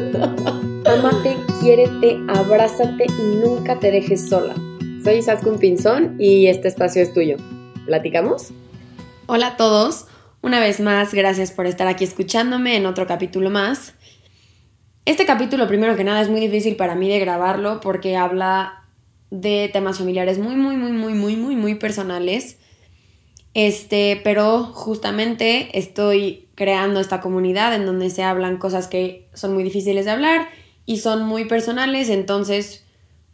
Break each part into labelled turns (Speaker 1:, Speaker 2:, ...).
Speaker 1: Amate, quiérete, abrázate y nunca te dejes sola. Soy Saskun Pinzón y este espacio es tuyo. ¿Platicamos?
Speaker 2: Hola a todos. Una vez más, gracias por estar aquí escuchándome en otro capítulo más. Este capítulo, primero que nada, es muy difícil para mí de grabarlo porque habla de temas familiares muy, muy, muy, muy, muy, muy, muy personales. Este, pero justamente estoy creando esta comunidad en donde se hablan cosas que son muy difíciles de hablar y son muy personales, entonces,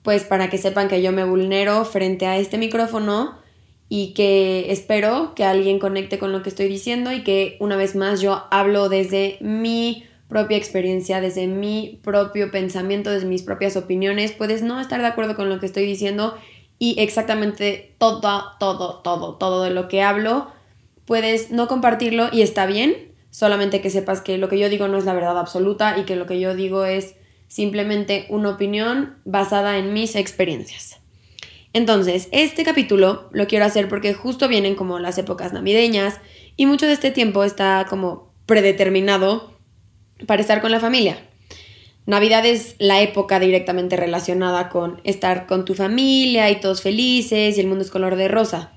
Speaker 2: pues para que sepan que yo me vulnero frente a este micrófono y que espero que alguien conecte con lo que estoy diciendo y que una vez más yo hablo desde mi propia experiencia, desde mi propio pensamiento, desde mis propias opiniones. Puedes no estar de acuerdo con lo que estoy diciendo y exactamente todo, todo, todo, todo de lo que hablo, puedes no compartirlo y está bien, solamente que sepas que lo que yo digo no es la verdad absoluta y que lo que yo digo es simplemente una opinión basada en mis experiencias. Entonces, este capítulo lo quiero hacer porque justo vienen como las épocas navideñas y mucho de este tiempo está como predeterminado para estar con la familia. Navidad es la época directamente relacionada con estar con tu familia y todos felices y el mundo es color de rosa.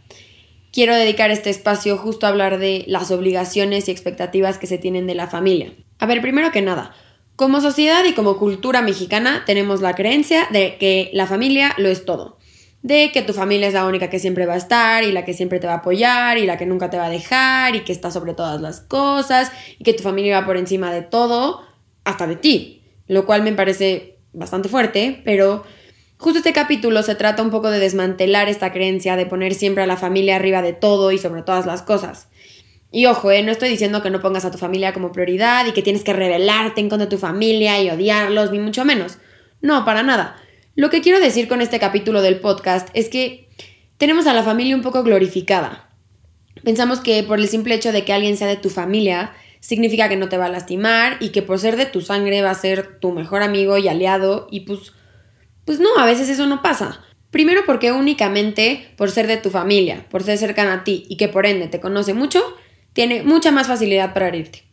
Speaker 2: Quiero dedicar este espacio justo a hablar de las obligaciones y expectativas que se tienen de la familia. A ver, primero que nada, como sociedad y como cultura mexicana tenemos la creencia de que la familia lo es todo de que tu familia es la única que siempre va a estar y la que siempre te va a apoyar y la que nunca te va a dejar y que está sobre todas las cosas y que tu familia va por encima de todo, hasta de ti, lo cual me parece bastante fuerte, pero justo este capítulo se trata un poco de desmantelar esta creencia de poner siempre a la familia arriba de todo y sobre todas las cosas. Y ojo, eh, no estoy diciendo que no pongas a tu familia como prioridad y que tienes que rebelarte en contra de tu familia y odiarlos, ni mucho menos. No, para nada. Lo que quiero decir con este capítulo del podcast es que tenemos a la familia un poco glorificada. Pensamos que por el simple hecho de que alguien sea de tu familia, significa que no te va a lastimar y que por ser de tu sangre va a ser tu mejor amigo y aliado y pues pues no, a veces eso no pasa. Primero porque únicamente por ser de tu familia, por ser cercana a ti y que por ende te conoce mucho, tiene mucha más facilidad para herirte.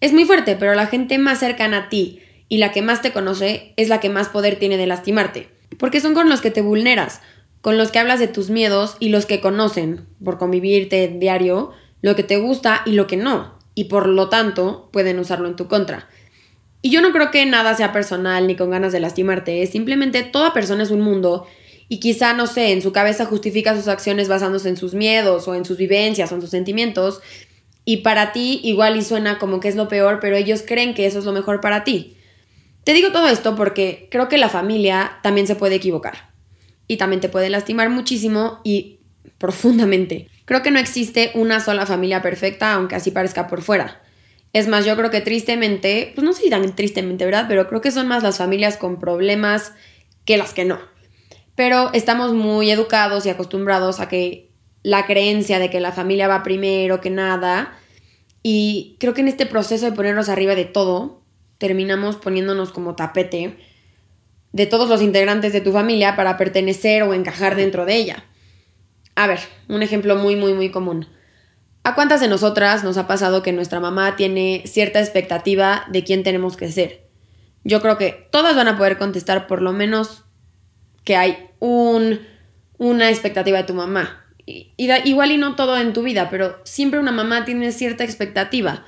Speaker 2: Es muy fuerte, pero la gente más cercana a ti y la que más te conoce es la que más poder tiene de lastimarte. Porque son con los que te vulneras, con los que hablas de tus miedos y los que conocen, por convivirte diario, lo que te gusta y lo que no, y por lo tanto pueden usarlo en tu contra. Y yo no creo que nada sea personal ni con ganas de lastimarte, simplemente toda persona es un mundo y quizá, no sé, en su cabeza justifica sus acciones basándose en sus miedos o en sus vivencias o en sus sentimientos, y para ti igual y suena como que es lo peor, pero ellos creen que eso es lo mejor para ti. Te digo todo esto porque creo que la familia también se puede equivocar y también te puede lastimar muchísimo y profundamente. Creo que no existe una sola familia perfecta, aunque así parezca por fuera. Es más, yo creo que tristemente, pues no sé si tan tristemente, ¿verdad? Pero creo que son más las familias con problemas que las que no. Pero estamos muy educados y acostumbrados a que la creencia de que la familia va primero que nada. Y creo que en este proceso de ponernos arriba de todo, terminamos poniéndonos como tapete de todos los integrantes de tu familia para pertenecer o encajar dentro de ella. A ver, un ejemplo muy, muy, muy común. ¿A cuántas de nosotras nos ha pasado que nuestra mamá tiene cierta expectativa de quién tenemos que ser? Yo creo que todas van a poder contestar por lo menos que hay un, una expectativa de tu mamá. Y, igual y no todo en tu vida, pero siempre una mamá tiene cierta expectativa.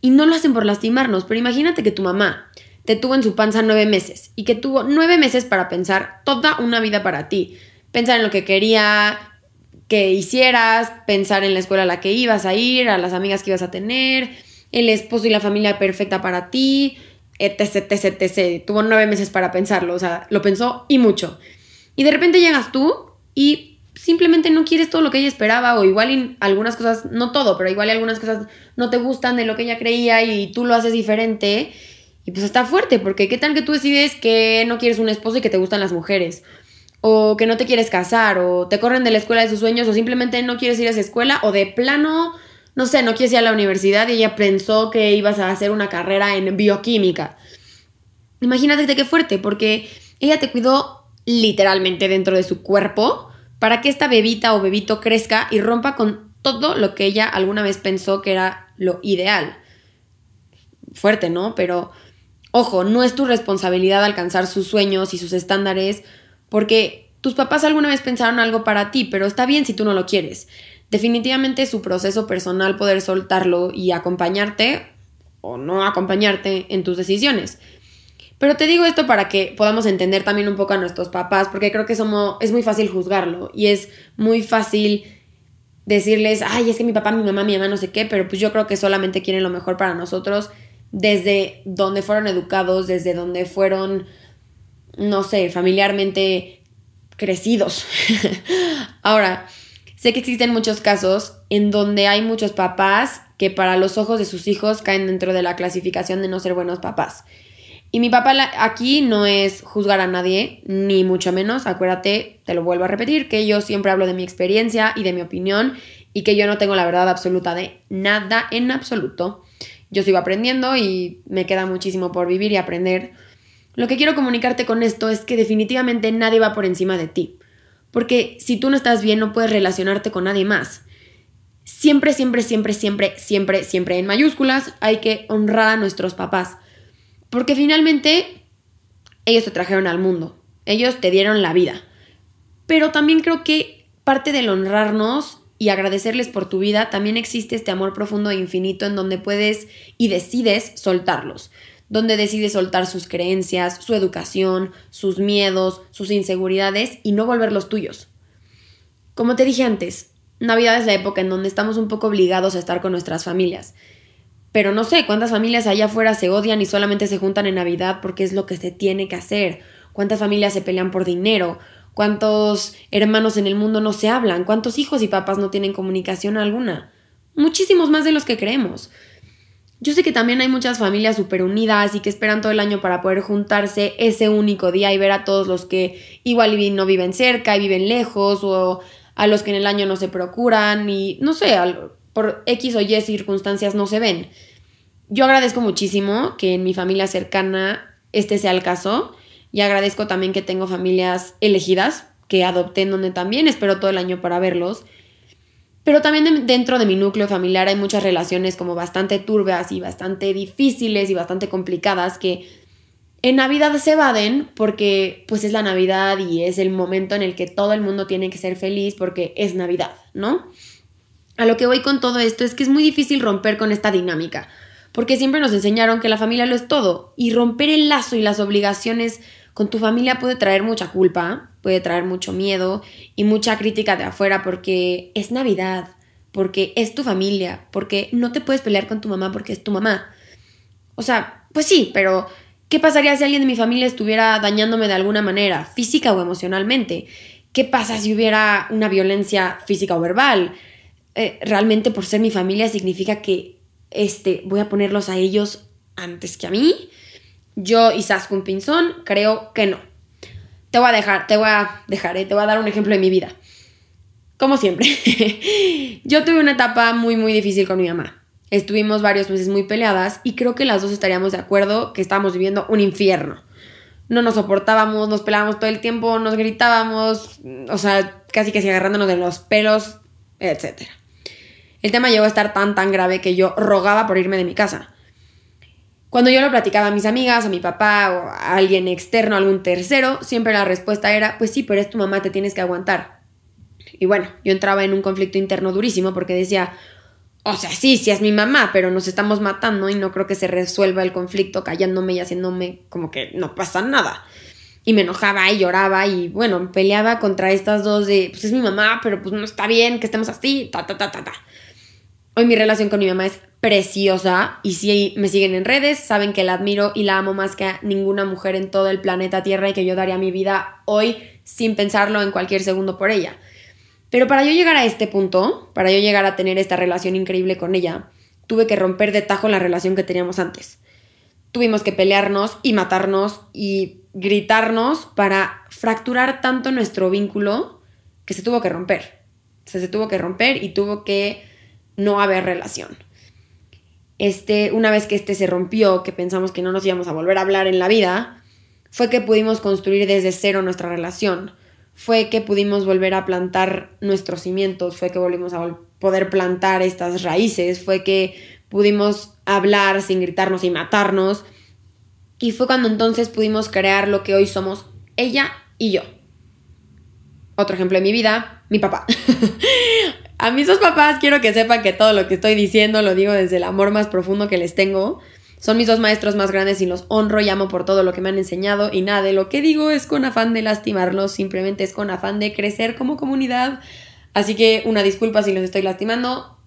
Speaker 2: Y no lo hacen por lastimarnos, pero imagínate que tu mamá te tuvo en su panza nueve meses y que tuvo nueve meses para pensar toda una vida para ti. Pensar en lo que quería que hicieras, pensar en la escuela a la que ibas a ir, a las amigas que ibas a tener, el esposo y la familia perfecta para ti, etc, etc, etc. Tuvo nueve meses para pensarlo, o sea, lo pensó y mucho. Y de repente llegas tú y simplemente no quieres todo lo que ella esperaba o igual algunas cosas, no todo, pero igual algunas cosas no te gustan de lo que ella creía y tú lo haces diferente. Y pues está fuerte, porque qué tal que tú decides que no quieres un esposo y que te gustan las mujeres, o que no te quieres casar, o te corren de la escuela de sus sueños, o simplemente no quieres ir a esa escuela, o de plano, no sé, no quieres ir a la universidad y ella pensó que ibas a hacer una carrera en bioquímica. Imagínate qué fuerte, porque ella te cuidó literalmente dentro de su cuerpo para que esta bebita o bebito crezca y rompa con todo lo que ella alguna vez pensó que era lo ideal. Fuerte, ¿no? Pero Ojo, no es tu responsabilidad alcanzar sus sueños y sus estándares porque tus papás alguna vez pensaron algo para ti, pero está bien si tú no lo quieres. Definitivamente es su proceso personal poder soltarlo y acompañarte o no acompañarte en tus decisiones. Pero te digo esto para que podamos entender también un poco a nuestros papás, porque creo que somos, es muy fácil juzgarlo y es muy fácil decirles, ay, es que mi papá, mi mamá, mi mamá, no sé qué, pero pues yo creo que solamente quieren lo mejor para nosotros desde donde fueron educados, desde donde fueron, no sé, familiarmente crecidos. Ahora, sé que existen muchos casos en donde hay muchos papás que para los ojos de sus hijos caen dentro de la clasificación de no ser buenos papás. Y mi papá aquí no es juzgar a nadie, ni mucho menos. Acuérdate, te lo vuelvo a repetir, que yo siempre hablo de mi experiencia y de mi opinión y que yo no tengo la verdad absoluta de nada en absoluto yo sigo aprendiendo y me queda muchísimo por vivir y aprender. Lo que quiero comunicarte con esto es que definitivamente nadie va por encima de ti. Porque si tú no estás bien, no puedes relacionarte con nadie más. Siempre, siempre, siempre, siempre, siempre, siempre en mayúsculas hay que honrar a nuestros papás. Porque finalmente ellos te trajeron al mundo. Ellos te dieron la vida. Pero también creo que parte del honrarnos y agradecerles por tu vida, también existe este amor profundo e infinito en donde puedes y decides soltarlos, donde decides soltar sus creencias, su educación, sus miedos, sus inseguridades y no volverlos tuyos. Como te dije antes, Navidad es la época en donde estamos un poco obligados a estar con nuestras familias. Pero no sé cuántas familias allá afuera se odian y solamente se juntan en Navidad porque es lo que se tiene que hacer. Cuántas familias se pelean por dinero cuántos hermanos en el mundo no se hablan, cuántos hijos y papás no tienen comunicación alguna. Muchísimos más de los que creemos. Yo sé que también hay muchas familias súper unidas y que esperan todo el año para poder juntarse ese único día y ver a todos los que igual no viven cerca y viven lejos o a los que en el año no se procuran y no sé, por X o Y circunstancias no se ven. Yo agradezco muchísimo que en mi familia cercana este sea el caso y agradezco también que tengo familias elegidas que adopté en donde también espero todo el año para verlos. Pero también dentro de mi núcleo familiar hay muchas relaciones como bastante turbias y bastante difíciles y bastante complicadas que en Navidad se evaden porque pues es la Navidad y es el momento en el que todo el mundo tiene que ser feliz porque es Navidad, ¿no? A lo que voy con todo esto es que es muy difícil romper con esta dinámica, porque siempre nos enseñaron que la familia lo es todo y romper el lazo y las obligaciones con tu familia puede traer mucha culpa, puede traer mucho miedo y mucha crítica de afuera porque es Navidad, porque es tu familia, porque no te puedes pelear con tu mamá porque es tu mamá. O sea, pues sí, pero ¿qué pasaría si alguien de mi familia estuviera dañándome de alguna manera, física o emocionalmente? ¿Qué pasa si hubiera una violencia física o verbal? Eh, realmente por ser mi familia significa que este, voy a ponerlos a ellos antes que a mí. Yo y Saskun Pinzón creo que no. Te voy a dejar, te voy a dejar, eh, te voy a dar un ejemplo de mi vida. Como siempre, yo tuve una etapa muy, muy difícil con mi mamá. Estuvimos varios meses muy peleadas y creo que las dos estaríamos de acuerdo que estábamos viviendo un infierno. No nos soportábamos, nos pelábamos todo el tiempo, nos gritábamos, o sea, casi que agarrándonos de los pelos, etc. El tema llegó a estar tan, tan grave que yo rogaba por irme de mi casa. Cuando yo lo platicaba a mis amigas, a mi papá o a alguien externo, a algún tercero, siempre la respuesta era, pues sí, pero es tu mamá, te tienes que aguantar. Y bueno, yo entraba en un conflicto interno durísimo porque decía, o sea, sí, sí es mi mamá, pero nos estamos matando y no creo que se resuelva el conflicto callándome y haciéndome como que no pasa nada. Y me enojaba y lloraba y bueno, peleaba contra estas dos de, pues es mi mamá, pero pues no está bien que estemos así, ta, ta, ta, ta, ta. Hoy mi relación con mi mamá es preciosa y si me siguen en redes saben que la admiro y la amo más que ninguna mujer en todo el planeta Tierra y que yo daría mi vida hoy sin pensarlo en cualquier segundo por ella. Pero para yo llegar a este punto, para yo llegar a tener esta relación increíble con ella, tuve que romper de tajo la relación que teníamos antes. Tuvimos que pelearnos y matarnos y gritarnos para fracturar tanto nuestro vínculo que se tuvo que romper. se tuvo que romper y tuvo que no haber relación. Este, una vez que este se rompió, que pensamos que no nos íbamos a volver a hablar en la vida, fue que pudimos construir desde cero nuestra relación. Fue que pudimos volver a plantar nuestros cimientos, fue que volvimos a poder plantar estas raíces, fue que pudimos hablar sin gritarnos y matarnos. Y fue cuando entonces pudimos crear lo que hoy somos ella y yo. Otro ejemplo de mi vida, mi papá. a mis dos papás quiero que sepan que todo lo que estoy diciendo lo digo desde el amor más profundo que les tengo. Son mis dos maestros más grandes y los honro y amo por todo lo que me han enseñado y nada de lo que digo es con afán de lastimarlos, simplemente es con afán de crecer como comunidad. Así que una disculpa si los estoy lastimando.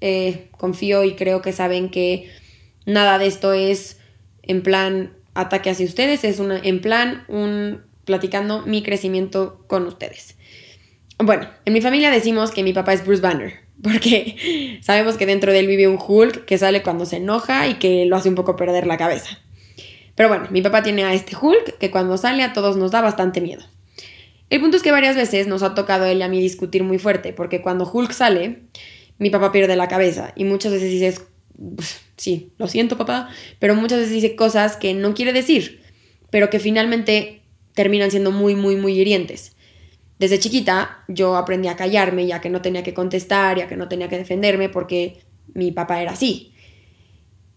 Speaker 2: Eh, confío y creo que saben que nada de esto es en plan ataque hacia ustedes, es una, en plan un platicando mi crecimiento con ustedes. Bueno, en mi familia decimos que mi papá es Bruce Banner, porque sabemos que dentro de él vive un Hulk que sale cuando se enoja y que lo hace un poco perder la cabeza. Pero bueno, mi papá tiene a este Hulk que cuando sale a todos nos da bastante miedo. El punto es que varias veces nos ha tocado él y a mí discutir muy fuerte, porque cuando Hulk sale, mi papá pierde la cabeza y muchas veces dice, sí, lo siento papá, pero muchas veces dice cosas que no quiere decir, pero que finalmente terminan siendo muy, muy, muy hirientes. Desde chiquita yo aprendí a callarme ya que no tenía que contestar, ya que no tenía que defenderme porque mi papá era así.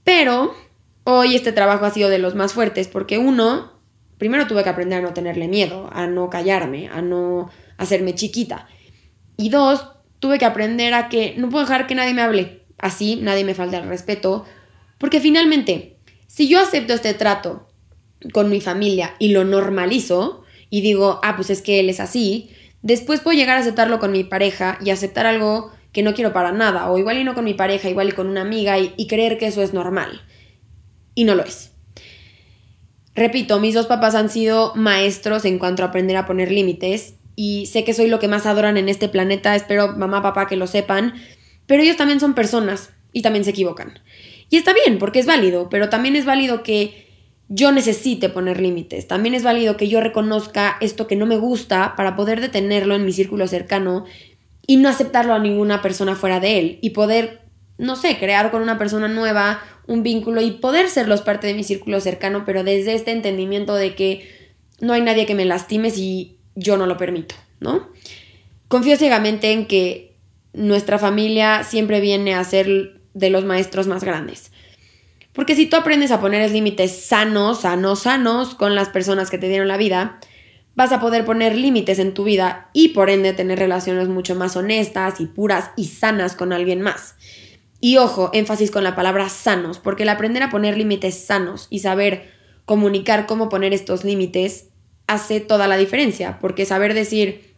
Speaker 2: Pero hoy este trabajo ha sido de los más fuertes porque uno, primero tuve que aprender a no tenerle miedo, a no callarme, a no hacerme chiquita. Y dos, tuve que aprender a que no puedo dejar que nadie me hable. Así nadie me falta el respeto. Porque finalmente, si yo acepto este trato con mi familia y lo normalizo, y digo, ah, pues es que él es así, después puedo llegar a aceptarlo con mi pareja y aceptar algo que no quiero para nada, o igual y no con mi pareja, igual y con una amiga, y, creer que eso es normal. Y no lo es. Repito, mis dos papás han sido maestros en cuanto a aprender a poner límites, y sé que soy lo que más adoran en este planeta, espero mamá, papá que lo sepan, pero ellos también son personas y también se equivocan. Y está bien, porque es válido, pero también es válido que yo necesite poner límites. También es válido que yo reconozca esto que no me gusta para poder detenerlo en mi círculo cercano y no aceptarlo a ninguna persona fuera de él y poder, no sé, crear con una persona nueva un vínculo y poder serlos parte de mi círculo cercano, pero desde este entendimiento de que no hay nadie que me lastime si yo no lo permito, ¿no? Confío ciegamente en que nuestra familia siempre viene a ser de los maestros más grandes. Porque si tú aprendes a poner límites sanos, sanos, sanos con las personas que te dieron la vida, vas a poder poner límites en tu vida y por ende tener relaciones mucho más honestas y puras y sanas con alguien más. Y ojo, énfasis con la palabra sanos, porque el aprender a poner límites sanos y saber comunicar cómo poner estos límites hace toda la diferencia, porque saber decir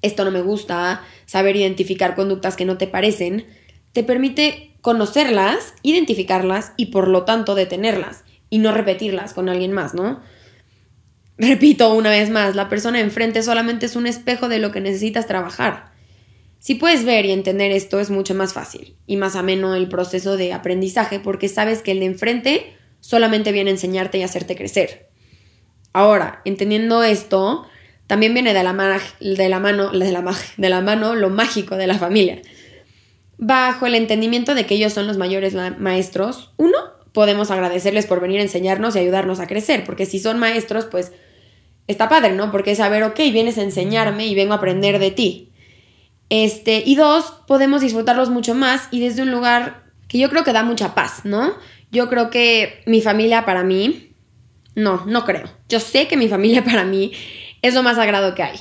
Speaker 2: esto no me gusta, saber identificar conductas que no te parecen, te permite conocerlas, identificarlas y por lo tanto detenerlas y no repetirlas con alguien más, ¿no? Repito una vez más, la persona enfrente solamente es un espejo de lo que necesitas trabajar. Si puedes ver y entender esto es mucho más fácil y más ameno el proceso de aprendizaje porque sabes que el de enfrente solamente viene a enseñarte y hacerte crecer. Ahora, entendiendo esto, también viene de la, de la mano, de la, de la mano lo mágico de la familia bajo el entendimiento de que ellos son los mayores maestros, uno, podemos agradecerles por venir a enseñarnos y ayudarnos a crecer, porque si son maestros, pues está padre, ¿no? Porque es saber, ok, vienes a enseñarme y vengo a aprender de ti. Este, y dos, podemos disfrutarlos mucho más y desde un lugar que yo creo que da mucha paz, ¿no? Yo creo que mi familia para mí, no, no creo. Yo sé que mi familia para mí es lo más sagrado que hay.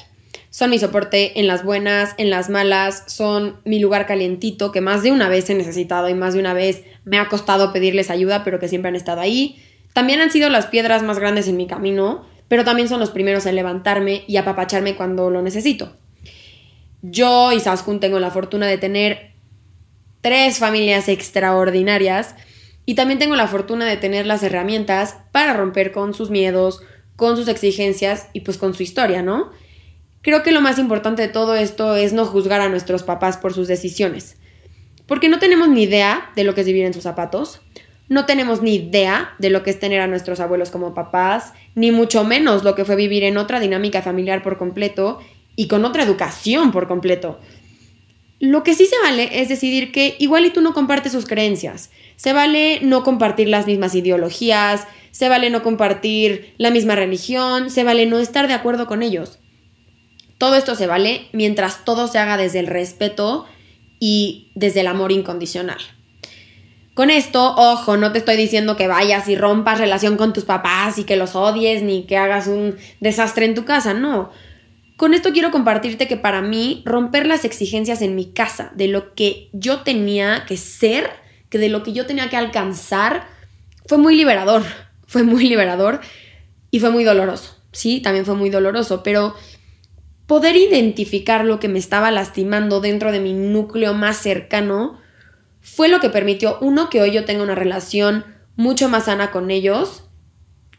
Speaker 2: Son mi soporte en las buenas, en las malas, son mi lugar calientito que más de una vez he necesitado y más de una vez me ha costado pedirles ayuda, pero que siempre han estado ahí. También han sido las piedras más grandes en mi camino, pero también son los primeros en levantarme y apapacharme cuando lo necesito. Yo y Saskun tengo la fortuna de tener tres familias extraordinarias y también tengo la fortuna de tener las herramientas para romper con sus miedos, con sus exigencias y pues con su historia, ¿no? Creo que lo más importante de todo esto es no juzgar a nuestros papás por sus decisiones. Porque no tenemos ni idea de lo que es vivir en sus zapatos, no tenemos ni idea de lo que es tener a nuestros abuelos como papás, ni mucho menos lo que fue vivir en otra dinámica familiar por completo y con otra educación por completo. Lo que sí se vale es decidir que igual y tú no compartes sus creencias. Se vale no compartir las mismas ideologías, se vale no compartir la misma religión, se vale no estar de acuerdo con ellos. Todo esto se vale mientras todo se haga desde el respeto y desde el amor incondicional. Con esto, ojo, no te estoy diciendo que vayas y rompas relación con tus papás y que los odies ni que hagas un desastre en tu casa, no. Con esto quiero compartirte que para mí romper las exigencias en mi casa de lo que yo tenía que ser, que de lo que yo tenía que alcanzar, fue muy liberador, fue muy liberador y fue muy doloroso. Sí, también fue muy doloroso, pero poder identificar lo que me estaba lastimando dentro de mi núcleo más cercano fue lo que permitió, uno, que hoy yo tenga una relación mucho más sana con ellos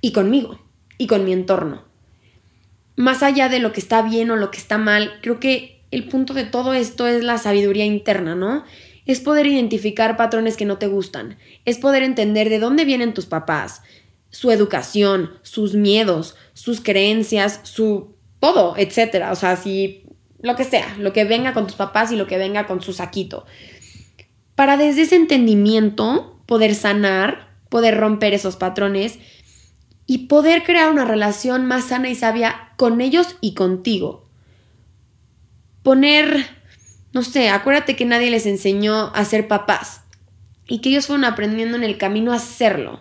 Speaker 2: y conmigo y con mi entorno. Más allá de lo que está bien o lo que está mal, creo que el punto de todo esto es la sabiduría interna, ¿no? Es poder identificar patrones que no te gustan, es poder entender de dónde vienen tus papás, su educación, sus miedos, sus creencias, su todo, etcétera. O sea, si lo que sea, lo que venga con tus papás y lo que venga con su saquito para desde ese entendimiento poder sanar, poder romper esos patrones y poder crear una relación más sana y sabia con ellos y contigo. Poner, no sé, acuérdate que nadie les enseñó a ser papás y que ellos fueron aprendiendo en el camino a hacerlo.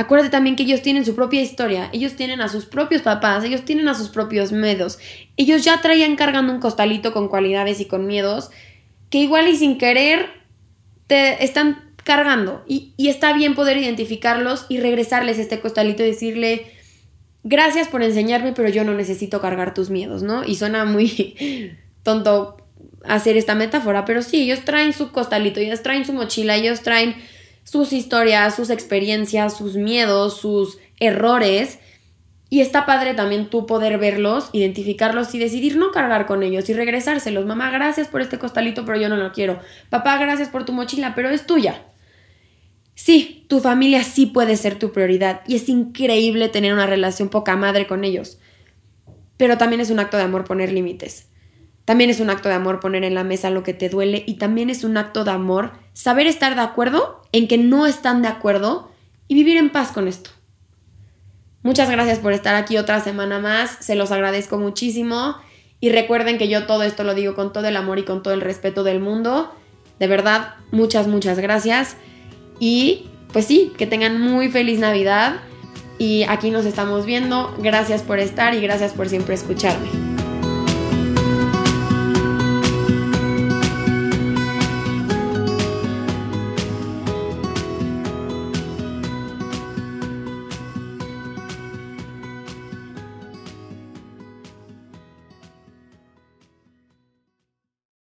Speaker 2: Acuérdate también que ellos tienen su propia historia, ellos tienen a sus propios papás, ellos tienen a sus propios miedos. Ellos ya traían cargando un costalito con cualidades y con miedos que igual y sin querer te están cargando y, está bien poder identificarlos y regresarles este costalito y decirle, gracias por enseñarme, pero yo no necesito cargar tus miedos, ¿no? Y suena muy tonto hacer esta metáfora, pero sí, ellos traen su costalito, ellos traen su mochila, ellos traen sus historias, sus experiencias, sus miedos, sus errores y está padre también tú poder verlos, identificarlos y decidir no cargar con ellos y regresárselos. Mamá, gracias por este costalito, pero yo no lo quiero. Papá, gracias por tu mochila, pero es tuya. Sí, tu familia sí puede ser tu prioridad y es increíble tener una relación poca madre con ellos. Pero también es un acto de amor poner límites. También es un acto de amor poner en la mesa lo que te duele y también es un acto de amor saber estar de acuerdo en que no están de acuerdo y vivir en paz con esto. Muchas gracias por estar aquí otra semana más, se los agradezco muchísimo y recuerden que yo todo esto lo digo con todo el amor y con todo el respeto del mundo. De verdad, muchas, muchas gracias y pues sí, que tengan muy feliz Navidad y aquí nos estamos viendo. Gracias por estar y gracias por siempre escucharme.